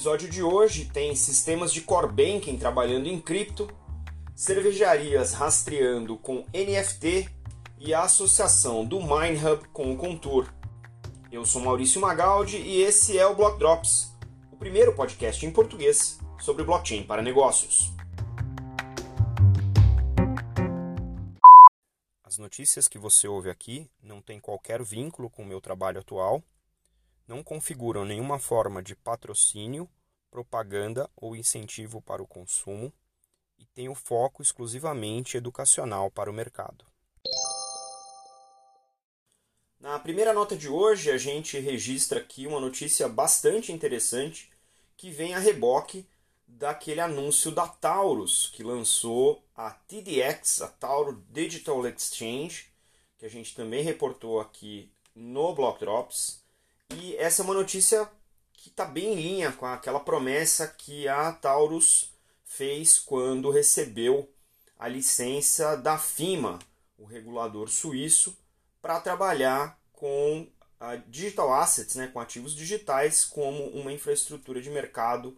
episódio de hoje tem sistemas de core banking trabalhando em cripto, cervejarias rastreando com NFT e a associação do MineHub com o Contour. Eu sou Maurício Magaldi e esse é o Block Drops, o primeiro podcast em português sobre blockchain para negócios. As notícias que você ouve aqui não têm qualquer vínculo com o meu trabalho atual não configuram nenhuma forma de patrocínio, propaganda ou incentivo para o consumo e têm o foco exclusivamente educacional para o mercado. Na primeira nota de hoje, a gente registra aqui uma notícia bastante interessante que vem a reboque daquele anúncio da Taurus, que lançou a TDX, a Tauro Digital Exchange, que a gente também reportou aqui no Block Drops e essa é uma notícia que está bem em linha com aquela promessa que a Taurus fez quando recebeu a licença da FIMA, o regulador suíço, para trabalhar com digital assets, né, com ativos digitais, como uma infraestrutura de mercado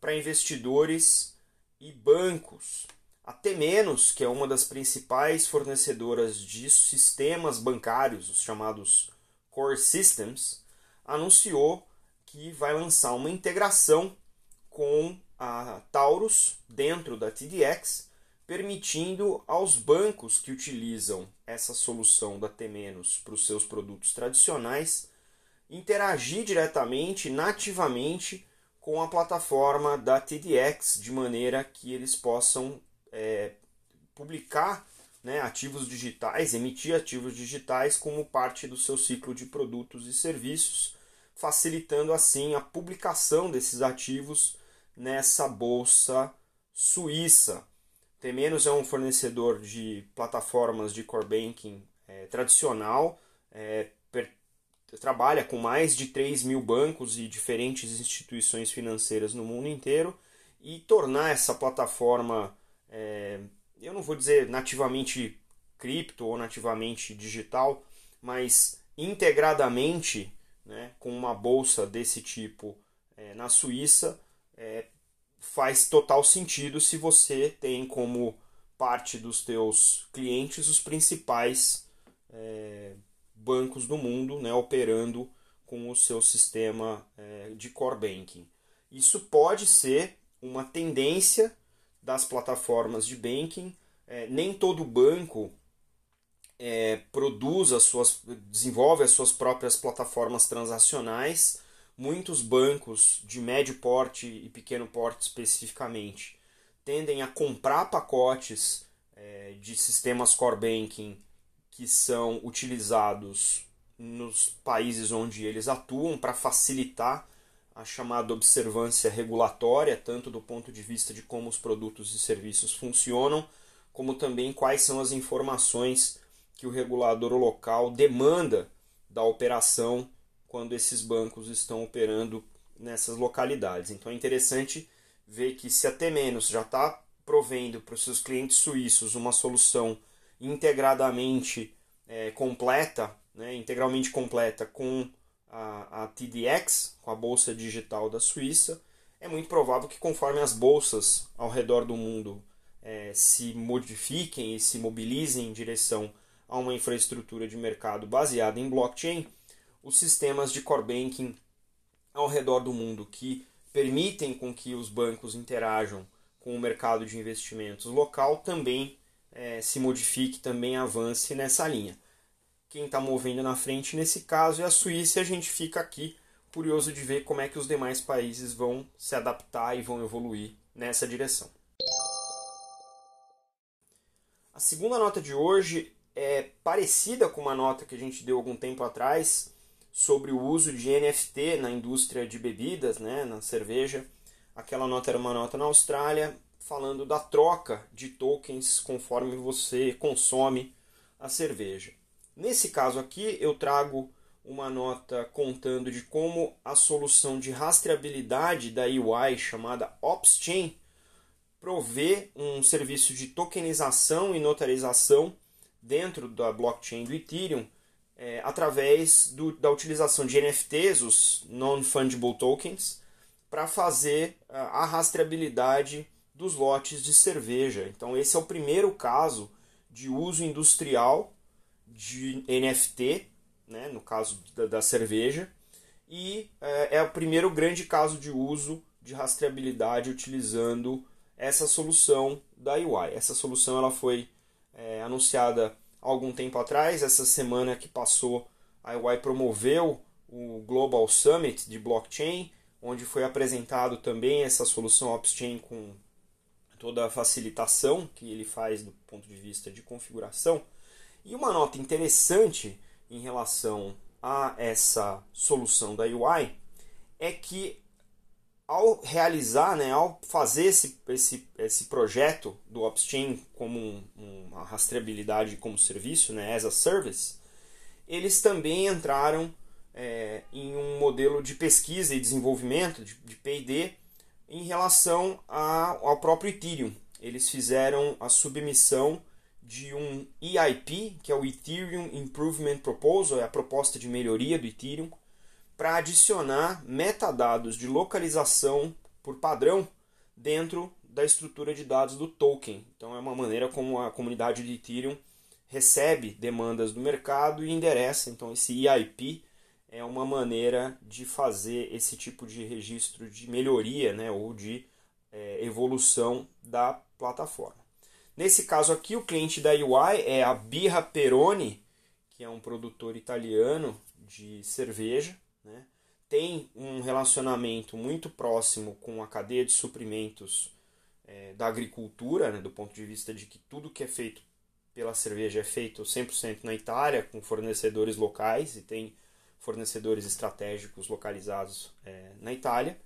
para investidores e bancos. Até menos, que é uma das principais fornecedoras de sistemas bancários, os chamados core systems, anunciou que vai lançar uma integração com a Taurus dentro da TDX, permitindo aos bancos que utilizam essa solução da T- para os seus produtos tradicionais interagir diretamente, nativamente com a plataforma da TDX, de maneira que eles possam é, publicar né, ativos digitais, emitir ativos digitais como parte do seu ciclo de produtos e serviços, facilitando assim a publicação desses ativos nessa bolsa suíça. T- é um fornecedor de plataformas de core banking é, tradicional, é, per, trabalha com mais de 3 mil bancos e diferentes instituições financeiras no mundo inteiro e tornar essa plataforma é, eu não vou dizer nativamente cripto ou nativamente digital, mas integradamente né, com uma bolsa desse tipo é, na Suíça, é, faz total sentido se você tem como parte dos teus clientes os principais é, bancos do mundo né, operando com o seu sistema é, de core banking. Isso pode ser uma tendência das plataformas de banking. É, nem todo banco é, produz as suas, desenvolve as suas próprias plataformas transacionais. Muitos bancos de médio porte e pequeno porte especificamente tendem a comprar pacotes é, de sistemas core banking que são utilizados nos países onde eles atuam para facilitar a chamada observância regulatória, tanto do ponto de vista de como os produtos e serviços funcionam, como também quais são as informações que o regulador local demanda da operação quando esses bancos estão operando nessas localidades. Então é interessante ver que se até menos já está provendo para os seus clientes suíços uma solução integradamente é, completa, né, integralmente completa com a, a TDX, com a bolsa digital da Suíça, é muito provável que conforme as bolsas ao redor do mundo é, se modifiquem e se mobilizem em direção a uma infraestrutura de mercado baseada em blockchain, os sistemas de core banking ao redor do mundo que permitem com que os bancos interajam com o mercado de investimentos local também é, se modifique, também avance nessa linha. Quem está movendo na frente nesse caso é a Suíça e a gente fica aqui curioso de ver como é que os demais países vão se adaptar e vão evoluir nessa direção. A segunda nota de hoje é parecida com uma nota que a gente deu algum tempo atrás sobre o uso de NFT na indústria de bebidas, né, na cerveja. Aquela nota era uma nota na Austrália falando da troca de tokens conforme você consome a cerveja. Nesse caso aqui, eu trago uma nota contando de como a solução de rastreabilidade da UI chamada OpsChain provê um serviço de tokenização e notarização dentro da blockchain do Ethereum é, através do, da utilização de NFTs, os Non-Fungible Tokens, para fazer a rastreabilidade dos lotes de cerveja. Então, esse é o primeiro caso de uso industrial de NFT, né, no caso da, da cerveja, e é, é, o primeiro grande caso de uso de rastreabilidade utilizando essa solução da UI. Essa solução ela foi é, anunciada há algum tempo atrás, essa semana que passou, a UI promoveu o Global Summit de blockchain, onde foi apresentado também essa solução Opschain com toda a facilitação que ele faz do ponto de vista de configuração. E uma nota interessante em relação a essa solução da UI é que ao realizar, né, ao fazer esse, esse, esse projeto do Opschain como um, uma rastreabilidade como serviço, né, as a service, eles também entraram é, em um modelo de pesquisa e desenvolvimento, de, de P&D, em relação a, ao próprio Ethereum. Eles fizeram a submissão de um EIP, que é o Ethereum Improvement Proposal, é a proposta de melhoria do Ethereum, para adicionar metadados de localização por padrão dentro da estrutura de dados do token. Então é uma maneira como a comunidade de Ethereum recebe demandas do mercado e endereça. Então esse EIP é uma maneira de fazer esse tipo de registro de melhoria né, ou de é, evolução da plataforma. Nesse caso aqui, o cliente da UI é a Birra Peroni, que é um produtor italiano de cerveja. Né? Tem um relacionamento muito próximo com a cadeia de suprimentos é, da agricultura, né, do ponto de vista de que tudo que é feito pela cerveja é feito 100% na Itália, com fornecedores locais, e tem fornecedores estratégicos localizados é, na Itália.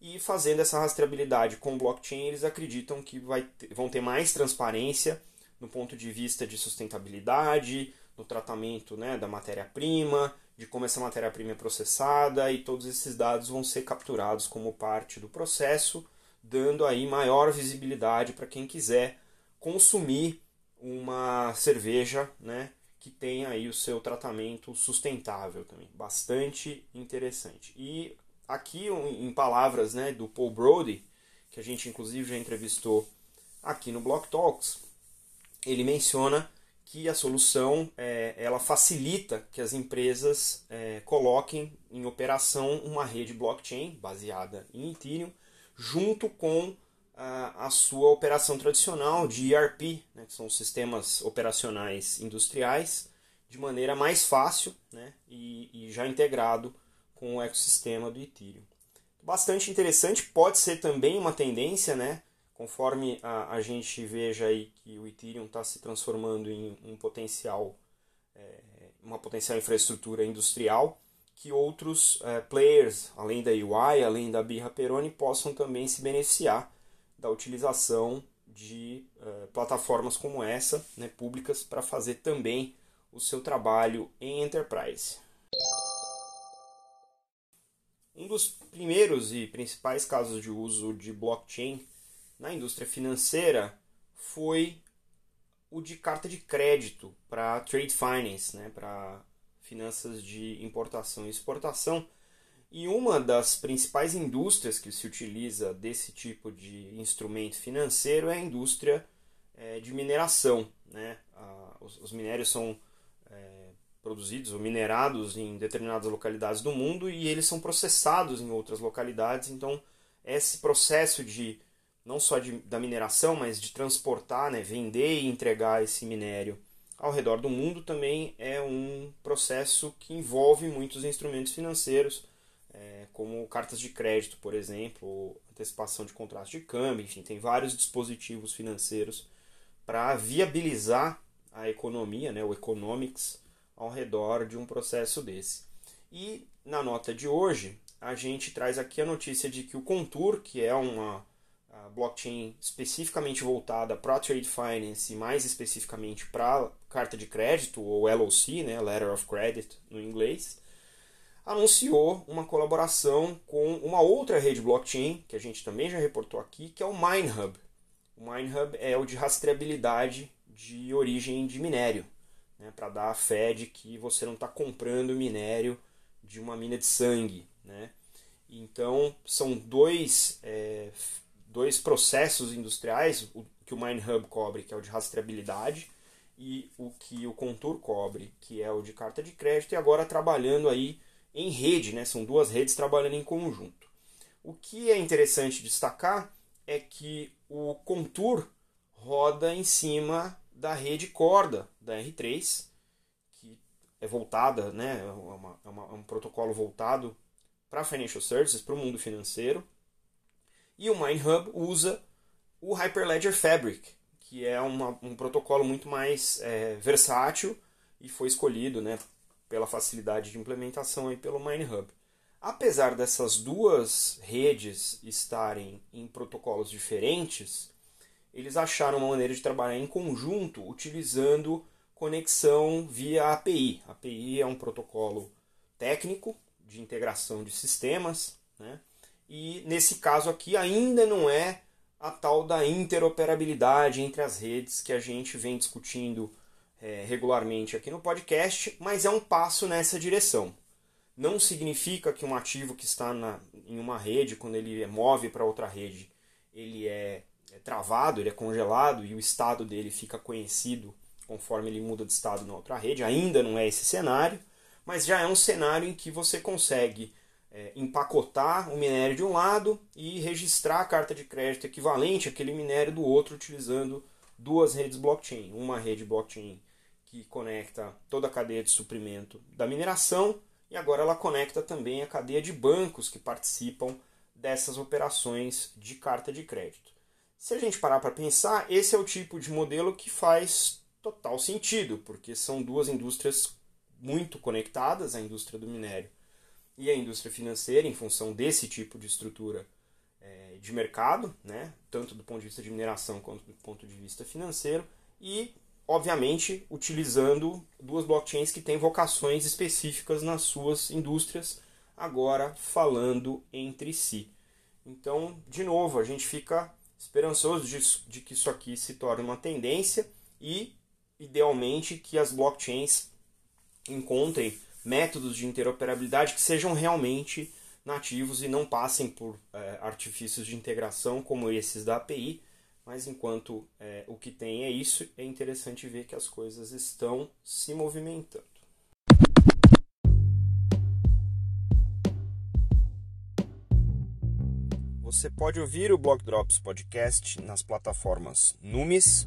E fazendo essa rastreabilidade com blockchain, eles acreditam que ter, vão ter mais transparência no ponto de vista de sustentabilidade, no tratamento né, da matéria-prima, de como essa matéria-prima é processada e todos esses dados vão ser capturados como parte do processo, dando aí maior visibilidade para quem quiser consumir uma cerveja né, que tem aí o seu tratamento sustentável também, bastante interessante. E aqui em palavras né, do Paul Brody, que a gente inclusive já entrevistou aqui no Block Talks, ele menciona que a solução é, ela facilita que as empresas é, coloquem em operação uma rede blockchain baseada em Ethereum junto com a, a sua operação tradicional de ERP, né, que são sistemas operacionais industriais, de maneira mais fácil né, e, e já integrado com o ecossistema do Ethereum. Bastante interessante, pode ser também uma tendência, né, conforme a, a gente veja aí que o Ethereum está se transformando em um potencial, é, uma potencial infraestrutura industrial, que outros é, players, além da UI, além da Birra Peroni, possam também se beneficiar da utilização de uh, plataformas como essa, né, públicas, para fazer também o seu trabalho em enterprise. Um dos primeiros e principais casos de uso de blockchain na indústria financeira foi o de carta de crédito para trade finance, né, para finanças de importação e exportação e uma das principais indústrias que se utiliza desse tipo de instrumento financeiro é a indústria é, de mineração. Né? os, os, minérios são produzidos ou minerados em determinadas localidades do mundo e eles são processados em outras localidades. Então, esse processo de não só de, da mineração, mas de transportar, né, vender e entregar esse minério ao redor do mundo também é um processo que envolve muitos instrumentos financeiros é, como cartas de crédito, por exemplo, antecipação de contratos de câmbio, enfim, tem vários dispositivos financeiros para viabilizar a economia, né, o economics, ao redor de um processo desse. E na nota de hoje, a gente traz aqui a notícia de que o Contour, que é uma blockchain especificamente voltada para trade finance e mais especificamente para carta de crédito ou LOC, né, Letter of Credit no inglês, anunciou uma colaboração com uma outra rede blockchain, que a gente também já reportou aqui, que é o MineHub. O MineHub é o de rastreabilidade de origem de minério, né, para dar a fé de que você não está comprando minério de uma mina de sangue. Né? Então, são dois, é, dois processos industriais, o que o MineHub cobre, que é o de rastreabilidade, e o que o Contour cobre, que é o de carta de crédito, e agora trabalhando aí em rede, né? são duas redes trabalhando em conjunto. O que é interessante destacar é que o Contour roda em cima da rede corda da R3, que é voltada, né, é, uma, é, uma, é um protocolo voltado para financial services, para o mundo financeiro. E o MineHub usa o Hyperledger Fabric, que é uma, um protocolo muito mais é, versátil e foi escolhido né, pela facilidade de implementação aí pelo MineHub. Apesar dessas duas redes estarem em protocolos diferentes, eles acharam uma maneira de trabalhar em conjunto utilizando conexão via API. API é um protocolo técnico de integração de sistemas, né? e nesse caso aqui ainda não é a tal da interoperabilidade entre as redes que a gente vem discutindo é, regularmente aqui no podcast, mas é um passo nessa direção. Não significa que um ativo que está na, em uma rede, quando ele move para outra rede, ele é, é travado, ele é congelado e o estado dele fica conhecido conforme ele muda de estado na outra rede. Ainda não é esse cenário, mas já é um cenário em que você consegue é, empacotar o minério de um lado e registrar a carta de crédito equivalente àquele minério do outro utilizando duas redes blockchain. Uma rede blockchain que conecta toda a cadeia de suprimento da mineração e agora ela conecta também a cadeia de bancos que participam dessas operações de carta de crédito. Se a gente parar para pensar, esse é o tipo de modelo que faz total sentido, porque são duas indústrias muito conectadas, a indústria do minério e a indústria financeira, em função desse tipo de estrutura é, de mercado, né, tanto do ponto de vista de mineração quanto do ponto de vista financeiro, e obviamente utilizando duas blockchains que têm vocações específicas nas suas indústrias, agora falando entre si. Então, de novo, a gente fica esperançoso de, de que isso aqui se torne uma tendência e, idealmente, que as blockchains encontrem métodos de interoperabilidade que sejam realmente nativos e não passem por é, artifícios de integração como esses da API, mas enquanto é, o que tem é isso, é interessante ver que as coisas estão se movimentando. Você pode ouvir o Block Drops Podcast nas plataformas Numis,